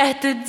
at the